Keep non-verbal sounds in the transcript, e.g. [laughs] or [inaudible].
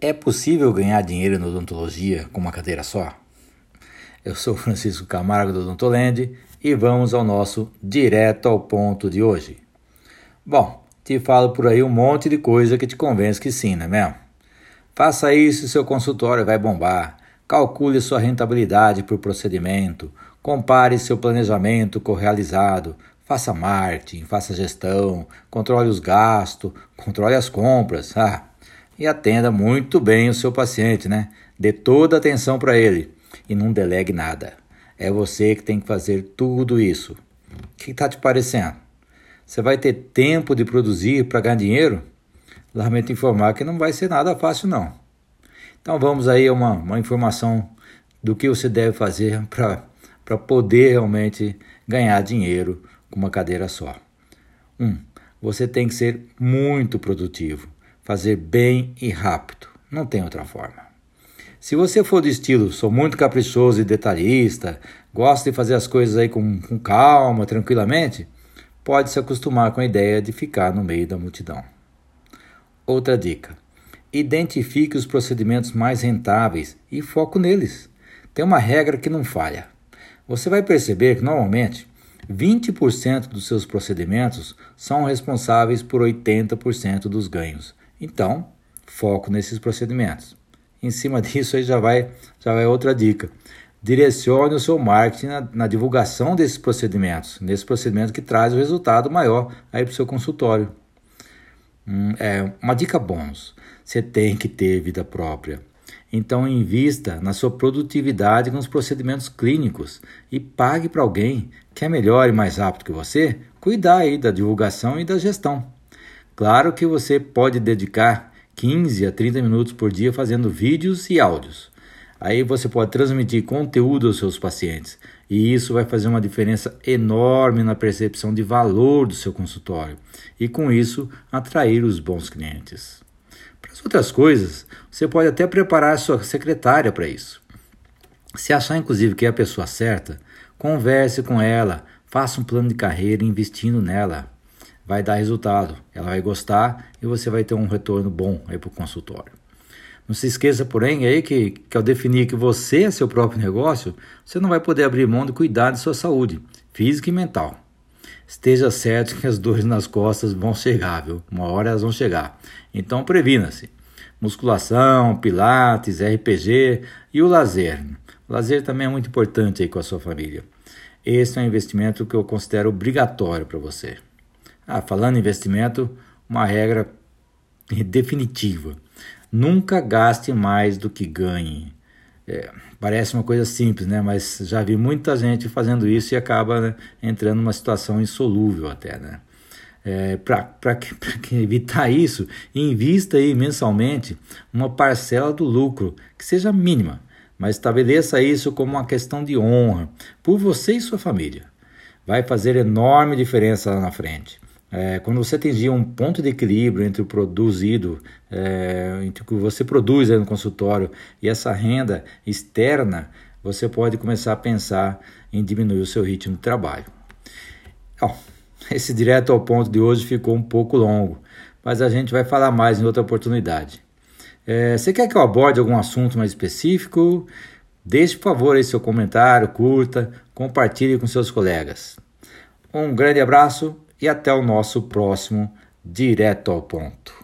É possível ganhar dinheiro na odontologia com uma cadeira só? Eu sou Francisco Camargo do Odontoland e vamos ao nosso direto ao ponto de hoje. Bom, te falo por aí um monte de coisa que te convence que sim, não é mesmo? Faça isso e seu consultório vai bombar. Calcule sua rentabilidade por procedimento, compare seu planejamento com o realizado, faça marketing, faça gestão, controle os gastos, controle as compras. Ah, e atenda muito bem o seu paciente, né? Dê toda a atenção para ele e não delegue nada. É você que tem que fazer tudo isso. O que está te parecendo? Você vai ter tempo de produzir para ganhar dinheiro? Lamento informar que não vai ser nada fácil, não. Então vamos aí a uma, uma informação do que você deve fazer [laughs] para poder realmente ganhar dinheiro com uma cadeira só. Um, você tem que ser muito produtivo fazer bem e rápido. Não tem outra forma. Se você for do estilo, sou muito caprichoso e detalhista, gosta de fazer as coisas aí com, com calma, tranquilamente, pode se acostumar com a ideia de ficar no meio da multidão. Outra dica: identifique os procedimentos mais rentáveis e foco neles. Tem uma regra que não falha. Você vai perceber que normalmente 20% dos seus procedimentos são responsáveis por 80% dos ganhos. Então, foco nesses procedimentos. Em cima [laughs] disso aí já vai, já vai outra dica. Direcione o seu marketing na, na divulgação desses procedimentos, nesse procedimento que traz o resultado maior aí para o seu consultório. Hum, é uma dica bônus. Você tem que ter vida própria. Então invista na sua produtividade com os procedimentos clínicos e pague para alguém que é melhor e mais rápido que você cuidar aí da divulgação e da gestão. Claro que você pode dedicar 15 a 30 minutos por dia fazendo vídeos e áudios. Aí você pode transmitir conteúdo aos seus pacientes e isso vai fazer uma diferença enorme na percepção de valor do seu consultório e com isso atrair os bons clientes. Para as outras coisas, você pode até preparar sua secretária para isso. Se achar inclusive que é a pessoa certa, converse com ela, faça um plano de carreira investindo nela vai dar resultado, ela vai gostar e você vai ter um retorno bom aí para o consultório. Não se esqueça, porém, aí que, que ao definir que você é seu próprio negócio, você não vai poder abrir mão de cuidar de sua saúde, física e mental. Esteja certo que as dores nas costas vão chegar, viu? Uma hora elas vão chegar. Então previna-se. Musculação, pilates, RPG e o lazer. O lazer também é muito importante aí com a sua família. Esse é um investimento que eu considero obrigatório para você. Ah, falando em investimento, uma regra definitiva: nunca gaste mais do que ganhe. É, parece uma coisa simples, né? Mas já vi muita gente fazendo isso e acaba né, entrando numa situação insolúvel até, né? É, Para evitar isso, invista aí mensalmente uma parcela do lucro que seja mínima, mas estabeleça isso como uma questão de honra por você e sua família. Vai fazer enorme diferença lá na frente. É, quando você atingir um ponto de equilíbrio entre o produzido, é, entre o que você produz no consultório e essa renda externa, você pode começar a pensar em diminuir o seu ritmo de trabalho. Bom, [laughs] esse direto ao ponto de hoje ficou um pouco longo, mas a gente vai falar mais em outra oportunidade. É, você quer que eu aborde algum assunto mais específico? Deixe, por favor, aí seu comentário, curta, compartilhe com seus colegas. Um grande abraço e até o nosso próximo Direto ao Ponto.